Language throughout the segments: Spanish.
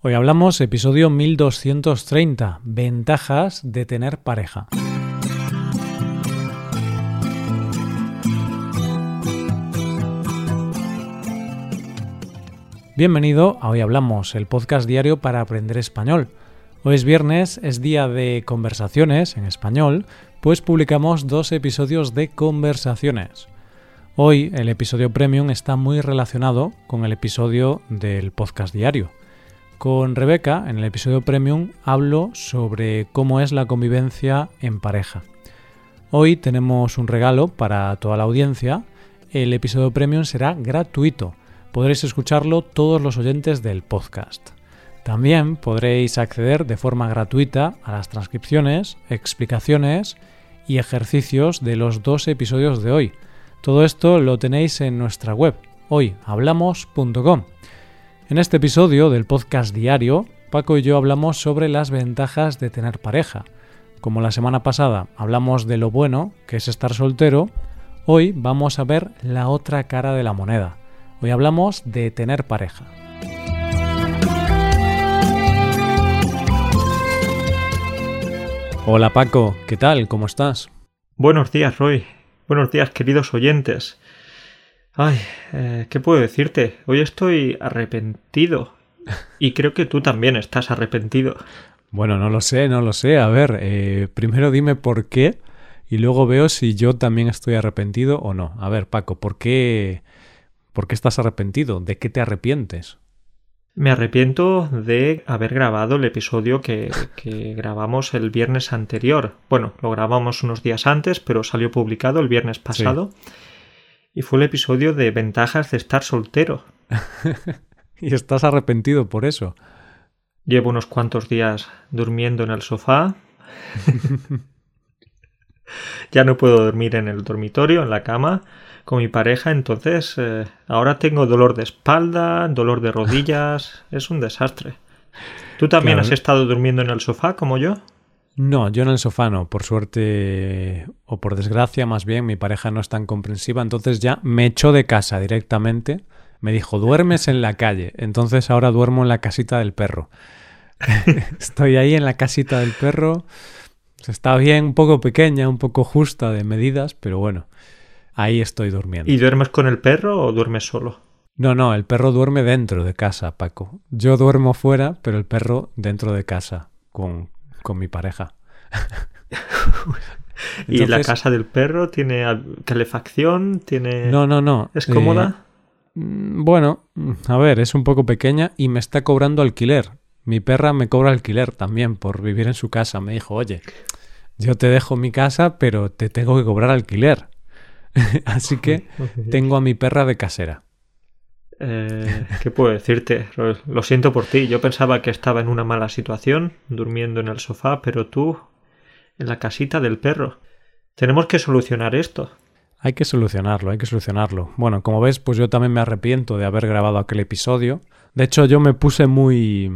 Hoy hablamos episodio 1230, ventajas de tener pareja. Bienvenido a Hoy Hablamos, el podcast diario para aprender español. Hoy es viernes, es día de conversaciones en español, pues publicamos dos episodios de conversaciones. Hoy el episodio premium está muy relacionado con el episodio del podcast diario. Con Rebeca, en el episodio Premium, hablo sobre cómo es la convivencia en pareja. Hoy tenemos un regalo para toda la audiencia. El episodio Premium será gratuito. Podréis escucharlo todos los oyentes del podcast. También podréis acceder de forma gratuita a las transcripciones, explicaciones y ejercicios de los dos episodios de hoy. Todo esto lo tenéis en nuestra web, hoyhablamos.com. En este episodio del podcast diario, Paco y yo hablamos sobre las ventajas de tener pareja. Como la semana pasada hablamos de lo bueno que es estar soltero, hoy vamos a ver la otra cara de la moneda. Hoy hablamos de tener pareja. Hola Paco, ¿qué tal? ¿Cómo estás? Buenos días, Roy. Buenos días, queridos oyentes. Ay, eh, ¿qué puedo decirte? Hoy estoy arrepentido. Y creo que tú también estás arrepentido. Bueno, no lo sé, no lo sé. A ver, eh, primero dime por qué y luego veo si yo también estoy arrepentido o no. A ver, Paco, ¿por qué, por qué estás arrepentido? ¿De qué te arrepientes? Me arrepiento de haber grabado el episodio que, que, grabamos el viernes anterior. Bueno, lo grabamos unos días antes, pero salió publicado el viernes pasado. Sí y fue el episodio de ventajas de estar soltero. y estás arrepentido por eso. Llevo unos cuantos días durmiendo en el sofá. ya no puedo dormir en el dormitorio, en la cama, con mi pareja, entonces eh, ahora tengo dolor de espalda, dolor de rodillas, es un desastre. ¿Tú también Claro. has estado durmiendo en el sofá como yo? No, yo en el sofá no. Por suerte o por desgracia, más bien, mi pareja no es tan comprensiva. Entonces ya me echó de casa directamente. Me dijo, duermes en la calle. Entonces ahora duermo en la casita del perro. Estoy ahí en la casita del perro. Está bien, un poco pequeña, un poco justa de medidas, pero bueno, ahí estoy durmiendo. ¿Y duermes con el perro o duermes solo? No, no, el perro duerme dentro de casa, Paco. Yo duermo fuera, pero el perro dentro de casa, con, con mi pareja. ¿Y la casa del perro tiene al- calefacción? ¿Tiene... No, no, no. ¿Es eh, cómoda? mm, bueno, a ver, es un poco pequeña y me está cobrando alquiler. Mi perra me cobra alquiler también por vivir en su casa. Me dijo, oye, yo te dejo mi casa, pero te tengo que cobrar alquiler. Así que tengo a mi perra de casera. Eh, ¿Qué puedo decirte? Lo, siento por ti. Yo pensaba que estaba en una mala situación, durmiendo en el sofá, pero tú en la casita del perro. Tenemos que solucionar esto. Hay que solucionarlo, hay que solucionarlo. Bueno, como ves, pues yo también me arrepiento de haber grabado aquel episodio. De hecho, yo me puse muy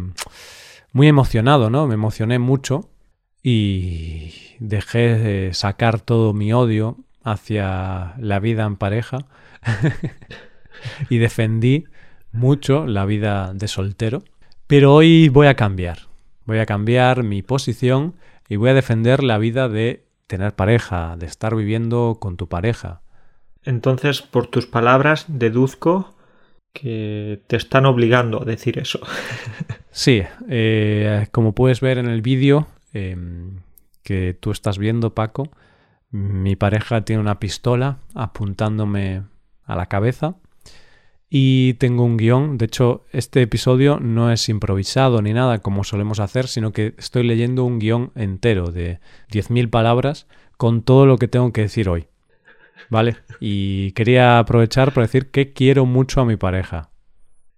muy emocionado, ¿no? Me emocioné mucho y dejé de sacar todo mi odio hacia la vida en pareja y defendí mucho la vida de soltero. Pero hoy voy a cambiar. Voy a cambiar mi posición y voy a defender la vida de tener pareja, de estar viviendo con tu pareja. Entonces, por tus palabras, deduzco que te están obligando a decir eso. Sí, eh, como puedes ver en el vídeo eh, que tú estás viendo, Paco, mi pareja tiene una pistola apuntándome a la cabeza y tengo un guion. De hecho, este episodio no es improvisado ni nada como solemos hacer, sino que estoy leyendo un guion entero de 10.000 palabras con todo lo que tengo que decir hoy. ¿Vale? Y quería aprovechar para decir que quiero mucho a mi pareja.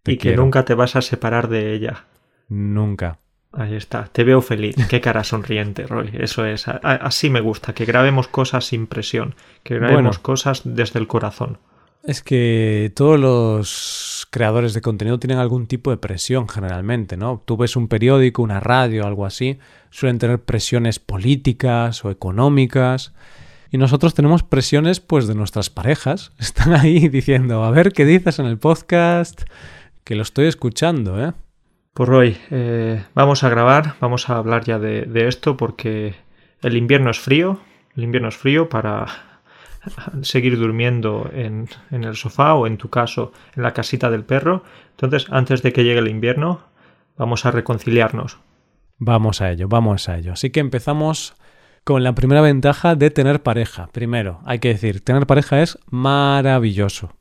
Te y que quiero. nunca te vas a separar de ella. Nunca. Ahí está. Te veo feliz. Qué cara sonriente, Roy. Eso es. Así me gusta. Que grabemos cosas sin presión. Que grabemos Bueno. cosas desde el corazón. Es que todos los creadores de contenido tienen algún tipo de presión generalmente, ¿no? Tú ves un periódico, una radio, algo así, suelen tener presiones políticas o económicas. Y nosotros tenemos presiones pues de nuestras parejas. Están ahí diciendo, a ver qué dices en el podcast, que lo estoy escuchando, ¿eh? Por hoy eh, vamos a grabar, vamos a hablar ya de, esto porque el invierno es frío, el invierno es frío para seguir durmiendo en, en, el sofá o en tu caso en la casita del perro. Entonces, antes de que llegue el invierno, vamos a reconciliarnos. Vamos a ello, vamos a ello. Así que empezamos con la primera ventaja de tener pareja. Primero, hay que decir, tener pareja es maravilloso.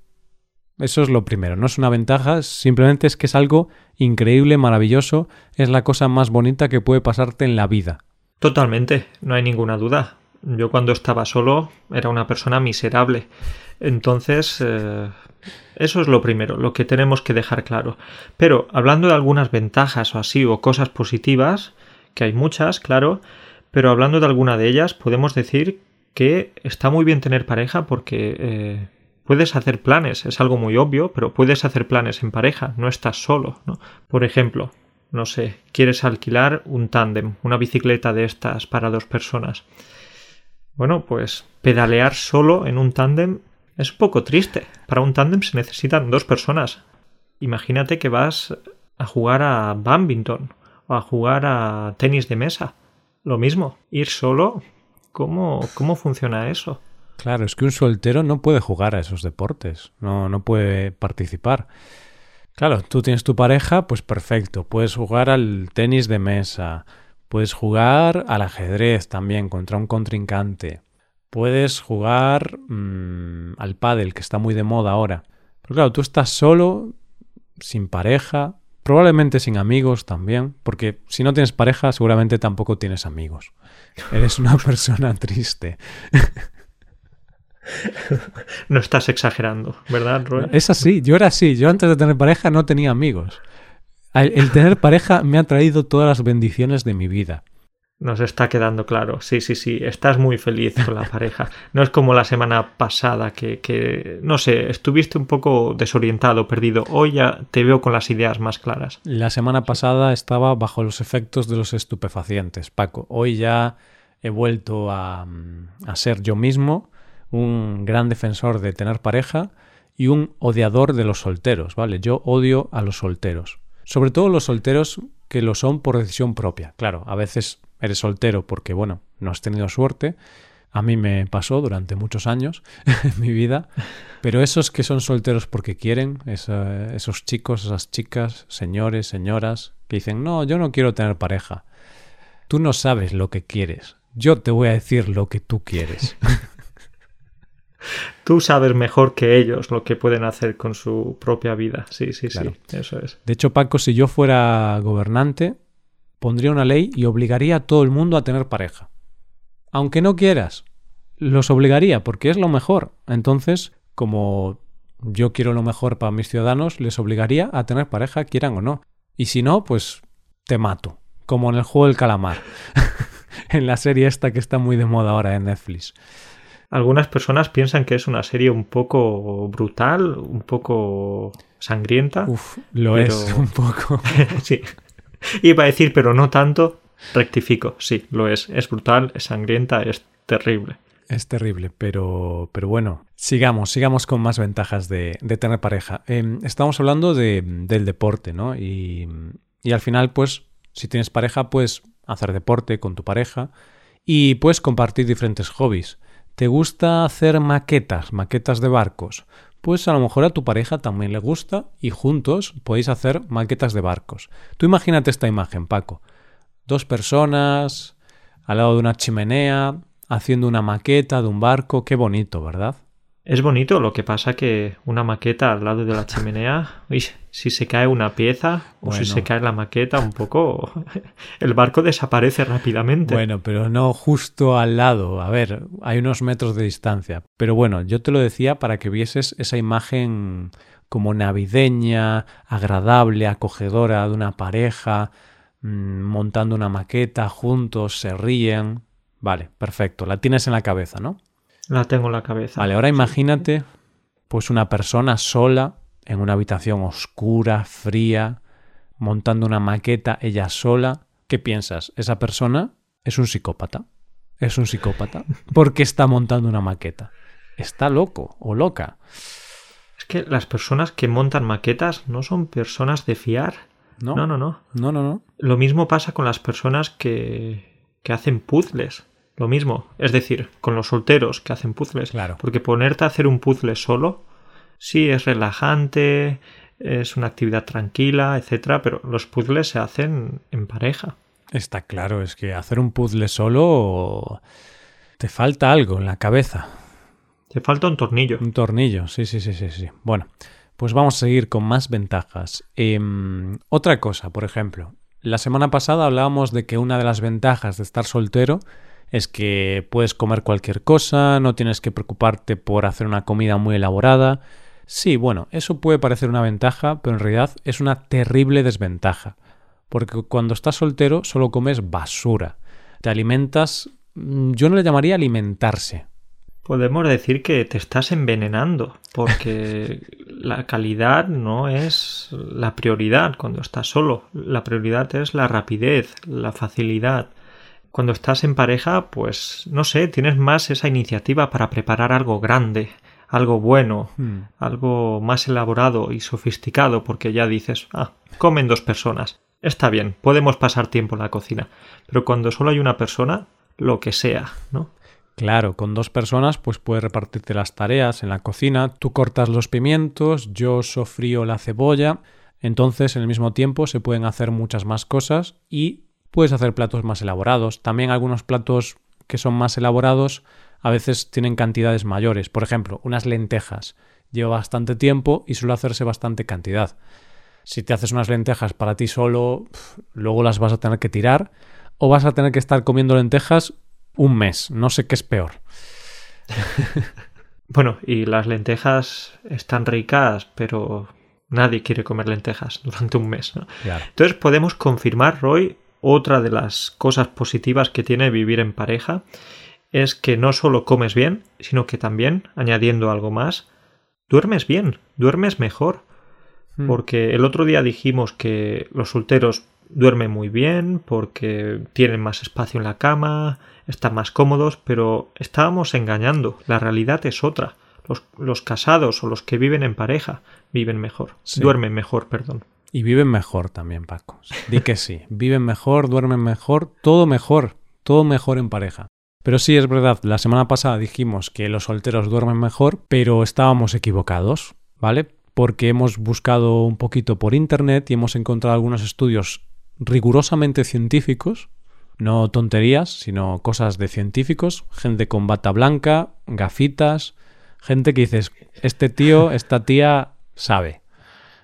Eso es lo primero, no es una ventaja, simplemente es que es algo increíble, maravilloso, es la cosa más bonita que puede pasarte en la vida. Totalmente, no hay ninguna duda. Yo cuando estaba solo era una persona miserable. Entonces, eh, eso es lo primero, lo que tenemos que dejar claro. Pero hablando de algunas ventajas o así, o cosas positivas, que hay muchas, claro, pero hablando de alguna de ellas, podemos decir que está muy bien tener pareja porque eh, puedes hacer planes, es algo muy obvio, pero puedes hacer planes en pareja, no estás solo, ¿no? Por ejemplo, no sé, quieres alquilar un tándem, una bicicleta de estas para dos personas. Bueno, pues pedalear solo en un tándem es un poco triste. Para un tándem se necesitan dos personas. Imagínate que vas a jugar a badminton o a jugar a tenis de mesa. Lo mismo, ir solo, ¿cómo, cómo funciona eso? Claro, es que un soltero no puede jugar a esos deportes, no, no puede participar. Claro, tú tienes tu pareja, pues perfecto, puedes jugar al tenis de mesa, puedes jugar al ajedrez también contra un contrincante, puedes jugar mm, al pádel, que está muy de moda ahora. Pero claro, tú estás solo, sin pareja, probablemente sin amigos también, porque si no tienes pareja seguramente tampoco tienes amigos. Eres una persona triste. No estás exagerando, ¿verdad, Roy? Es así, yo era así. Yo antes de tener pareja no tenía amigos. El tener pareja me ha traído todas las bendiciones de mi vida. Nos está quedando claro. Sí, sí, sí. Estás muy feliz con la pareja. No es como la semana pasada que, que, no sé, estuviste un poco desorientado, perdido. Hoy ya te veo con las ideas más claras. La semana pasada estaba bajo los efectos de los estupefacientes, Paco. Hoy ya he vuelto a, a ser yo mismo un gran defensor de tener pareja y un odiador de los solteros, ¿vale? Yo odio a los solteros. Sobre todo los solteros que lo son por decisión propia. Claro, a veces eres soltero porque, bueno, no has tenido suerte. A mí me pasó durante muchos años en mi vida. Pero esos que son solteros porque quieren, esos chicos, esas chicas, señores, señoras, que dicen, no, yo no quiero tener pareja. Tú no sabes lo que quieres. Yo te voy a decir lo que tú quieres. Tú sabes mejor que ellos lo que pueden hacer con su propia vida. Sí, sí, sí, eso es. De hecho, Paco, si yo fuera gobernante, pondría una ley y obligaría a todo el mundo a tener pareja. Aunque no quieras, los obligaría porque es lo mejor. Entonces, como yo quiero lo mejor para mis ciudadanos, les obligaría a tener pareja, quieran o no. Y si no, pues te mato, como en el juego del calamar, en la serie esta que está muy de moda ahora en Netflix. Algunas personas piensan que es una serie un poco brutal, un poco sangrienta. Uf, lo es un poco. sí. Iba a decir, pero no tanto. Rectifico, sí, lo es. Es brutal, es sangrienta, es terrible. Es terrible, pero, pero bueno, sigamos, sigamos con más ventajas de, tener pareja. Em, estamos hablando de, del deporte, ¿no? Y, y al final, pues, si tienes pareja, puedes hacer deporte con tu pareja y puedes compartir diferentes hobbies. ¿Te gusta hacer maquetas, maquetas de barcos? Pues a lo mejor a tu pareja también le gusta y juntos podéis hacer maquetas de barcos. Tú imagínate esta imagen, Paco. Dos personas al lado de una chimenea haciendo una maqueta de un barco. Qué bonito, ¿verdad? Es bonito, lo que pasa que una maqueta al lado de la chimenea, si se cae una pieza o si se cae la maqueta un poco, el barco desaparece rápidamente. Bueno, pero no justo al lado, a ver, hay unos metros de distancia. Pero bueno, yo te lo decía para que vieses esa imagen como navideña, agradable, acogedora de una pareja mm, montando una maqueta juntos, se ríen. Vale, perfecto, la tienes en la cabeza, ¿no? La tengo en la cabeza. Vale, ahora imagínate pues una persona sola en una habitación oscura, fría, montando una maqueta ella sola. ¿Qué piensas? ¿Esa persona es un psicópata? ¿Es un psicópata? ¿Por qué está montando una maqueta? Está loco o loca. Es que las personas que montan maquetas no son personas de fiar. ¿no? No, no, no. No, no, no. Lo mismo pasa con las personas que, que hacen puzzles. Lo mismo. Es decir, con los solteros que hacen puzzles. Claro. Porque ponerte a hacer un puzzle solo, sí, es relajante, es una actividad tranquila, etcétera, pero los puzzles se hacen en pareja. Está claro, es que hacer un puzzle solo te falta algo en la cabeza. Te falta un tornillo. Un tornillo, sí, sí, sí, sí, sí. Bueno, pues vamos a seguir con más ventajas. Em, otra cosa, por ejemplo, la semana pasada hablábamos de que una de las ventajas de estar soltero es que puedes comer cualquier cosa, no tienes que preocuparte por hacer una comida muy elaborada. Sí, bueno, eso puede parecer una ventaja, pero en realidad es una terrible desventaja. Porque cuando estás soltero solo comes basura. Te alimentas... mm, Yo no le llamaría alimentarse. Podemos decir que te estás envenenando, porque la calidad no es la prioridad cuando estás solo. La prioridad es la rapidez, la facilidad. Cuando estás en pareja, pues no sé, tienes más esa iniciativa para preparar algo grande, algo bueno, Hmm. algo más elaborado y sofisticado, porque ya dices, ah, comen dos personas. Está bien, podemos pasar tiempo en la cocina. Pero cuando solo hay una persona, lo que sea, ¿no? Claro, con dos personas pues puedes repartirte las tareas en la cocina, tú cortas los pimientos, yo sofrío la cebolla, entonces en el mismo tiempo se pueden hacer muchas más cosas y puedes hacer platos más elaborados. También algunos platos que son más elaborados a veces tienen cantidades mayores. Por ejemplo, unas lentejas. Lleva bastante tiempo y suele hacerse bastante cantidad. Si te haces unas lentejas para ti solo, luego las vas a tener que tirar o vas a tener que estar comiendo lentejas un mes. No sé qué es peor. Bueno, y las lentejas están ricas, pero nadie quiere comer lentejas durante un mes. ¿no? Claro. Entonces podemos confirmar, Roy, otra de las cosas positivas que tiene vivir en pareja es que no solo comes bien, sino que también, añadiendo algo más, duermes bien, duermes mejor. Hmm. Porque el otro día dijimos que los solteros duermen muy bien, porque tienen más espacio en la cama, están más cómodos, pero estábamos engañando. La realidad es otra. Los, los casados o los que viven en pareja viven mejor. Sí. Duermen mejor, perdón. Y viven mejor también, Paco. Di que sí. Viven mejor, duermen mejor, todo mejor. Todo mejor en pareja. Pero sí es verdad, la semana pasada dijimos que los solteros duermen mejor, pero estábamos equivocados, ¿vale? Porque hemos buscado un poquito por internet y hemos encontrado algunos estudios rigurosamente científicos, no tonterías, sino cosas de científicos, gente con bata blanca, gafitas, gente que dices, este tío, esta tía sabe.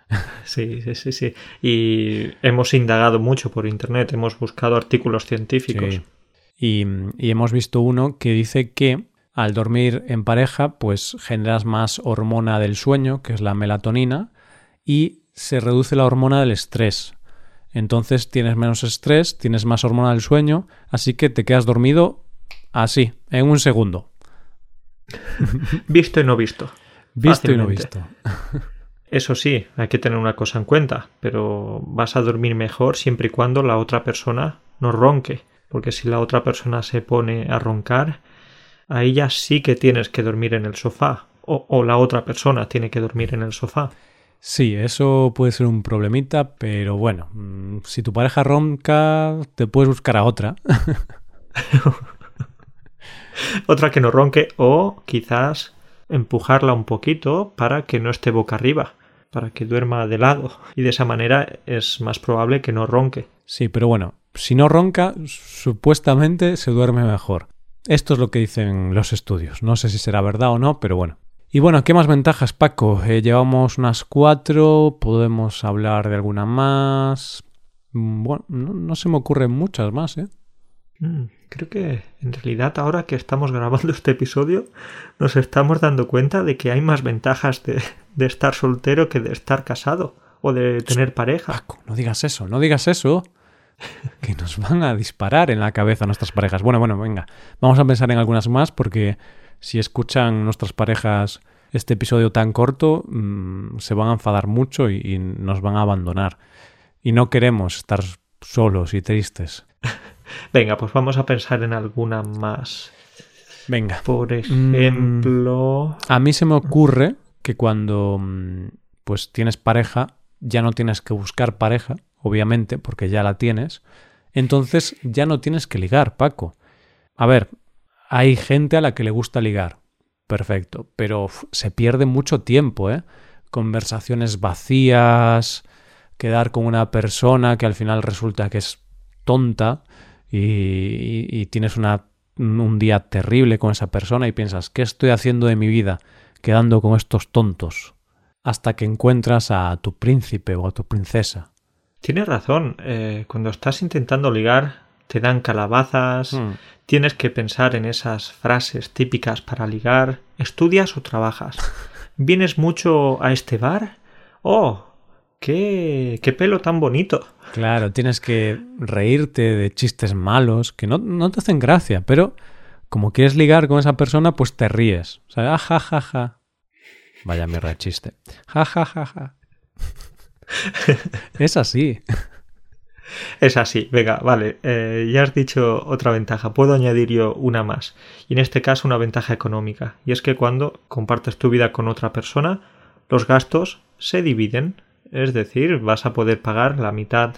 Sí, sí, sí, sí. Y hemos indagado mucho por internet, hemos buscado artículos científicos. Sí. Y, y hemos visto uno que dice que al dormir en pareja, pues generas más hormona del sueño, que es la melatonina, y se reduce la hormona del estrés. Entonces tienes menos estrés, tienes más hormona del sueño, así que te quedas dormido así, en un segundo. Visto y no visto. Visto y no visto. Eso sí, hay que tener una cosa en cuenta, pero vas a dormir mejor siempre y cuando la otra persona no ronque, porque si la otra persona se pone a roncar, ahí ya sí que tienes que dormir en el sofá, o, o la otra persona tiene que dormir en el sofá. Sí, eso puede ser un problemita, pero bueno, mm, si tu pareja ronca, te puedes buscar a otra. Otra que no ronque, o quizás empujarla un poquito para que no esté boca arriba, para que duerma de lado, y de esa manera es más probable que no ronque. Sí, pero bueno, si no ronca, supuestamente se duerme mejor. Esto es lo que dicen los estudios. No sé si será verdad o no, pero bueno. Y bueno, ¿qué más ventajas, Paco? Eh, llevamos unas cuatro, podemos hablar de alguna más. Mm, Bueno, no, no se me ocurren muchas más, ¿eh? Mm, Creo que en realidad ahora que estamos grabando este episodio nos estamos dando cuenta de que hay más ventajas de, de estar soltero que de estar casado o de tener pareja. Paco, no digas eso, no digas eso. Que nos van a disparar en la cabeza nuestras parejas. Bueno, bueno, venga. Vamos a pensar en algunas más porque si escuchan nuestras parejas este episodio tan corto, mm, se van a enfadar mucho y, y nos van a abandonar. Y no queremos estar solos y tristes. Venga, pues vamos a pensar en alguna más. Venga. Por ejemplo... A mí se me ocurre que cuando mm, pues tienes pareja, ya no tienes que buscar pareja. obviamente, porque ya la tienes, entonces ya no tienes que ligar, Paco. A ver, hay gente a la que le gusta ligar, perfecto, pero se pierde mucho tiempo, ¿eh? Conversaciones vacías, quedar con una persona que al final resulta que es tonta y, tienes una, un día terrible con esa persona y piensas, ¿qué estoy haciendo de mi vida quedando con estos tontos? Hasta que encuentras a tu príncipe o a tu princesa. Tienes razón, eh, cuando estás intentando ligar te dan calabazas, hmm. tienes que pensar en esas frases típicas para ligar, estudias o trabajas. ¿Vienes mucho a este bar? Oh, qué, qué pelo tan bonito. Claro, tienes que reírte de chistes malos que no, no te hacen gracia, pero como quieres ligar con esa persona, pues te ríes. O sea, ja, ja, ja. Vaya mierda de chiste. Ja, ja, ja, ja. es así. Es así, venga, vale. Eh, ya has dicho otra ventaja. Puedo añadir yo una más. Y en este caso una ventaja económica. Y es que cuando compartes tu vida con otra persona, los gastos se dividen. Es decir, vas a poder pagar la mitad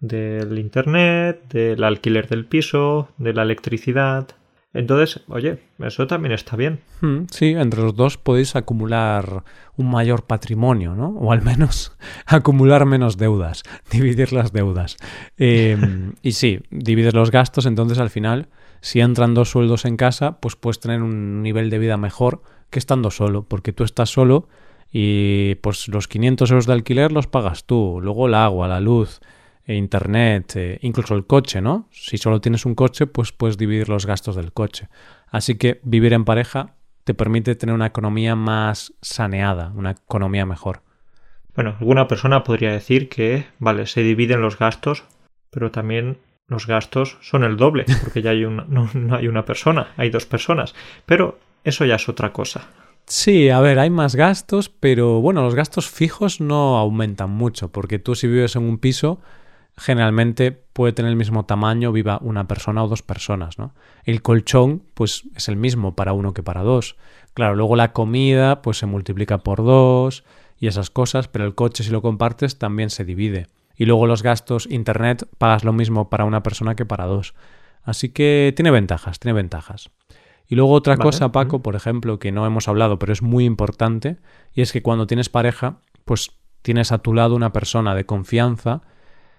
del internet, del alquiler del piso, de la electricidad, entonces, oye, eso también está bien. Hmm, sí, entre los dos podéis acumular un mayor patrimonio, ¿no? O al menos acumular menos deudas, dividir las deudas. Em, y sí, divides los gastos, entonces al final, si entran dos sueldos en casa, pues puedes tener un nivel de vida mejor que estando solo, porque tú estás solo y pues los 500 euros de alquiler los pagas tú, luego el agua, la luz, e internet, eh, incluso el coche, ¿no? Si solo tienes un coche, pues puedes dividir los gastos del coche. Así que vivir en pareja te permite tener una economía más saneada, una economía mejor. Bueno, alguna persona podría decir que, vale, se dividen los gastos, pero también los gastos son el doble, porque ya hay no, no hay una persona, hay dos personas. Pero eso ya es otra cosa. Sí, a ver, hay más gastos, pero bueno, los gastos fijos no aumentan mucho, porque tú si vives en un piso, generalmente puede tener el mismo tamaño viva una persona o dos personas, ¿no? El colchón, pues es el mismo para uno que para dos. Claro, luego la comida, pues se multiplica por dos y esas cosas, pero el coche si lo compartes también se divide. Y luego los gastos, internet, pagas lo mismo para una persona que para dos. Así que tiene ventajas, tiene ventajas. Y luego otra cosa, Paco, por ejemplo, que no hemos hablado, pero es muy importante, y es que cuando tienes pareja, pues tienes a tu lado una persona de confianza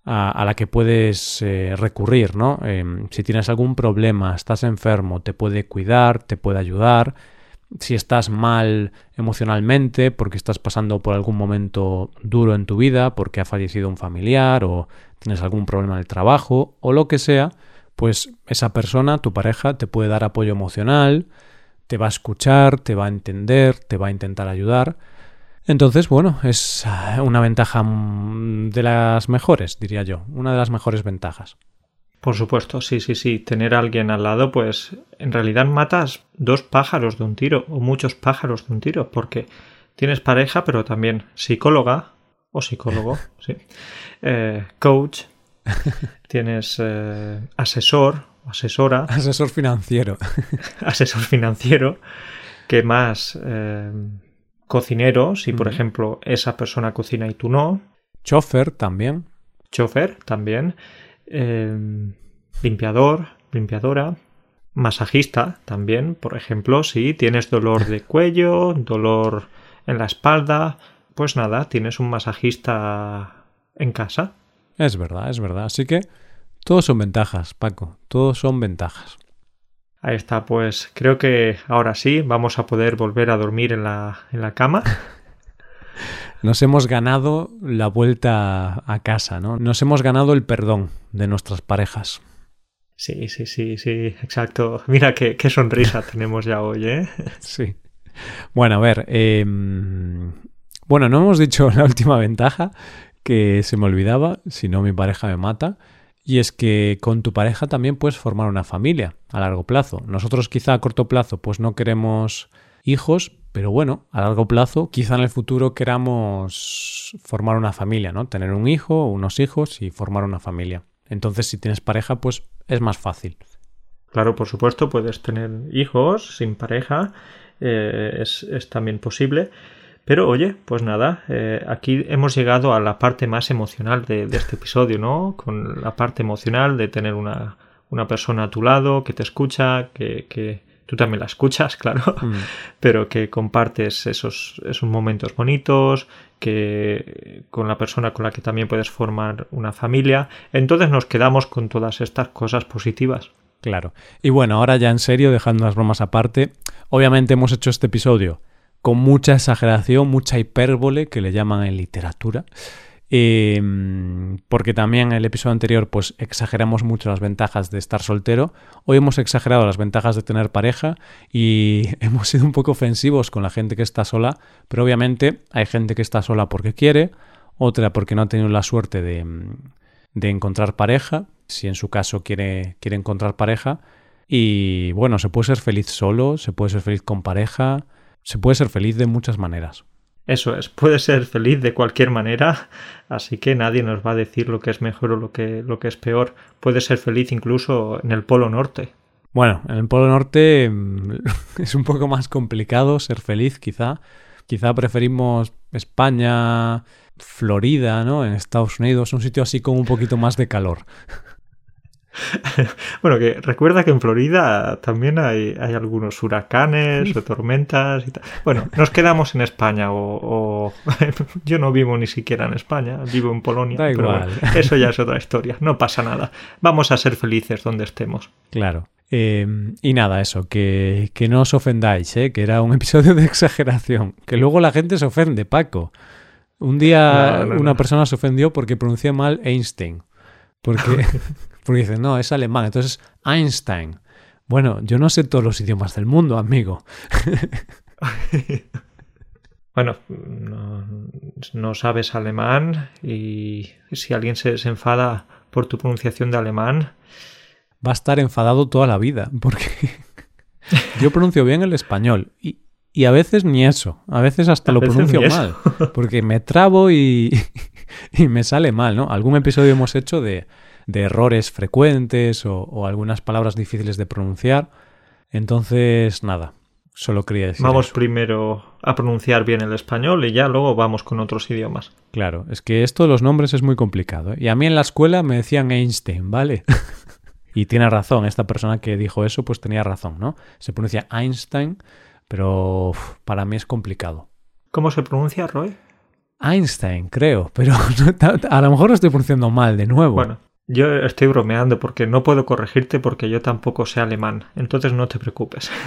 a, la que puedes eh, recurrir, ¿no? Em, si tienes algún problema, estás enfermo, te puede cuidar, te puede ayudar. Si estás mal emocionalmente porque estás pasando por algún momento duro en tu vida, porque ha fallecido un familiar o tienes algún problema en el trabajo o lo que sea, pues esa persona, tu pareja, te puede dar apoyo emocional, te va a escuchar, te va a entender, te va a intentar ayudar entonces, bueno, es eh, una ventaja mm, de las mejores, diría yo, una de las mejores ventajas. Por supuesto, sí, sí, sí. Tener a alguien al lado, pues en realidad matas dos pájaros de un tiro, o muchos pájaros de un tiro, porque tienes pareja, pero también psicóloga, o psicólogo, sí, eh, coach, tienes eh, asesor, asesora. Asesor financiero. asesor financiero. ¿Qué más? Cocinero, si por ejemplo esa persona cocina y tú no. Chofer también. Chofer también. Em, limpiador, limpiadora. Masajista también, por ejemplo, si tienes dolor de cuello, dolor en la espalda, pues nada, tienes un masajista en casa. Es verdad, es verdad. Así que todos son ventajas, Paco, todos son ventajas. Ahí está, pues creo que ahora sí vamos a poder volver a dormir en la, en la cama. Nos hemos ganado la vuelta a casa, ¿no? Nos hemos ganado el perdón de nuestras parejas. Sí, sí, sí, sí, exacto. Mira qué, qué sonrisa tenemos ya hoy, ¿eh? Sí. Bueno, a ver, em, bueno, no hemos dicho la última ventaja que se me olvidaba, si no mi pareja me mata, y es que con tu pareja también puedes formar una familia a largo plazo. Nosotros quizá a corto plazo pues no queremos hijos, pero bueno, a largo plazo quizá en el futuro queramos formar una familia, ¿no? Tener un hijo, unos hijos y formar una familia. Entonces si tienes pareja pues es más fácil. Claro, por supuesto, puedes tener hijos sin pareja, eh, es, es también posible. Pero oye, pues nada, eh, aquí hemos llegado a la parte más emocional de, este episodio, ¿no? Con la parte emocional de tener una, una persona a tu lado que te escucha, que, que tú también la escuchas, claro, mm. pero que compartes esos, esos momentos bonitos, que con la persona con la que también puedes formar una familia. Entonces nos quedamos con todas estas cosas positivas. Claro. Y bueno, ahora ya en serio, dejando las bromas aparte, obviamente hemos hecho este episodio con mucha exageración, mucha hipérbole, que le llaman en literatura. Em, porque también en el episodio anterior pues exageramos mucho las ventajas de estar soltero. Hoy hemos exagerado las ventajas de tener pareja y hemos sido un poco ofensivos con la gente que está sola, pero obviamente hay gente que está sola porque quiere, otra porque no ha tenido la suerte de, de encontrar pareja, si en su caso quiere, quiere encontrar pareja. Y bueno, se puede ser feliz solo, se puede ser feliz con pareja, se puede ser feliz de muchas maneras. Eso es, puede ser feliz de cualquier manera, así que nadie nos va a decir lo que es mejor o lo que, lo que es peor. Puede ser feliz incluso en el Polo Norte. Bueno, en el Polo Norte mm, es un poco más complicado ser feliz, quizá. Quizá preferimos España, Florida, ¿no? En Estados Unidos, un sitio así con un poquito más de calor. bueno, que recuerda que en Florida también hay, hay algunos huracanes o tormentas y tal. Bueno, nos quedamos en España o, yo no vivo ni siquiera en España, vivo en Polonia. Da igual. eso ya es otra historia, no pasa nada. Vamos a ser felices donde estemos. Claro. Eh, y nada, eso, que, que no os ofendáis, ¿eh? que era un episodio de exageración, que luego la gente se ofende, Paco. Un día una persona se ofendió porque pronuncia mal Einstein. Porque Porque dicen, no, es alemán, entonces Einstein. Bueno, yo no sé todos los idiomas del mundo, amigo. bueno, no, sabes alemán y si alguien se, enfada por tu pronunciación de alemán... Va a estar enfadado toda la vida, porque yo pronuncio bien el español y, y a veces ni eso, a veces hasta lo pronuncio mal, porque me trabo y, y me sale mal, ¿no? Algún episodio hemos hecho de de errores frecuentes o, algunas palabras difíciles de pronunciar. Entonces, nada, solo quería decir. Vamos primero a pronunciar bien el español y ya luego vamos con otros idiomas. Claro, es que esto de los nombres es muy complicado. ¿eh? Y a mí en la escuela me decían Einstein, ¿vale? y tiene razón, esta persona que dijo eso, pues tenía razón, ¿no? Se pronuncia Einstein, pero para mí es complicado. ¿Cómo se pronuncia, Roy? Einstein, creo, pero a lo mejor lo estoy pronunciando mal de nuevo. Bueno, yo estoy bromeando porque no puedo corregirte porque yo tampoco sé alemán, entonces no te preocupes.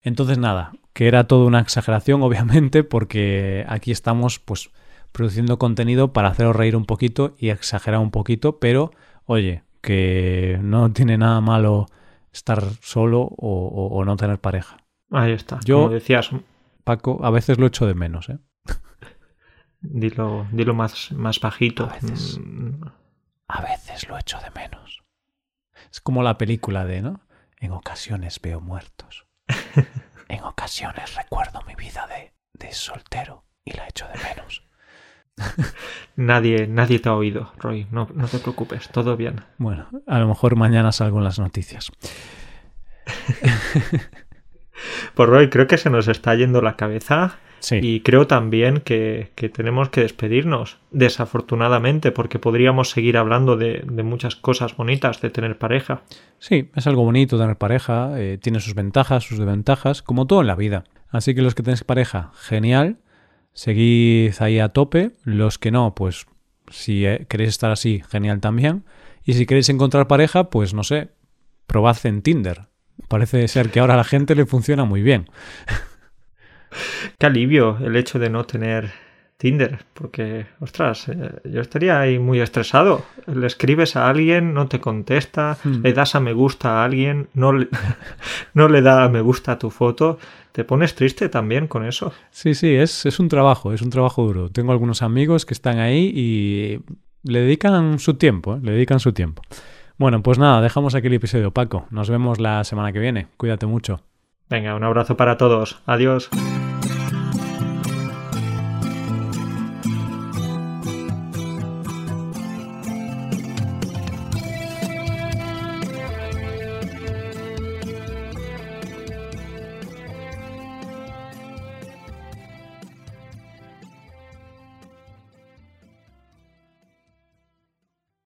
Entonces nada, que era toda una exageración obviamente porque aquí estamos pues produciendo contenido para haceros reír un poquito y exagerar un poquito, pero oye, que no tiene nada malo estar solo o, no tener pareja. Ahí está, yo, como decías. Paco, a veces lo echo de menos, ¿eh? Dilo, dilo más, más bajito. A veces. Mm. A veces lo echo de menos. Es como la película de, ¿no? En ocasiones veo muertos. en ocasiones recuerdo mi vida de, de soltero y la echo de menos. nadie, nadie te ha oído, Roy. No, no te preocupes, todo bien. Bueno, a lo mejor mañana salgo en las noticias. pues Roy, creo que se nos está yendo la cabeza y creo también que, tenemos que despedirnos, desafortunadamente, porque podríamos seguir hablando de, muchas cosas bonitas de tener pareja. Sí, es algo bonito tener pareja, eh, tiene sus ventajas, sus desventajas, como todo en la vida. Así que los que tenéis pareja, genial, seguid ahí a tope. Los que no, pues si eh, queréis estar así, genial también. Y si queréis encontrar pareja, pues no sé, probad en Tinder. Parece ser que ahora a la gente le funciona muy bien. Qué alivio el hecho de no tener Tinder, porque, ostras, eh, yo estaría ahí muy estresado. Le escribes a alguien, no te contesta, hmm. le das a me gusta a alguien, no le, no le da a me gusta a tu foto. ¿Te pones triste también con eso? Sí, sí, es, es un trabajo, es un trabajo duro. Tengo algunos amigos que están ahí y le dedican su tiempo, ¿eh? le dedican su tiempo. Bueno, pues nada, dejamos aquí el episodio, Paco. Nos vemos la semana que viene. Cuídate mucho. Venga, un abrazo para todos. Adiós.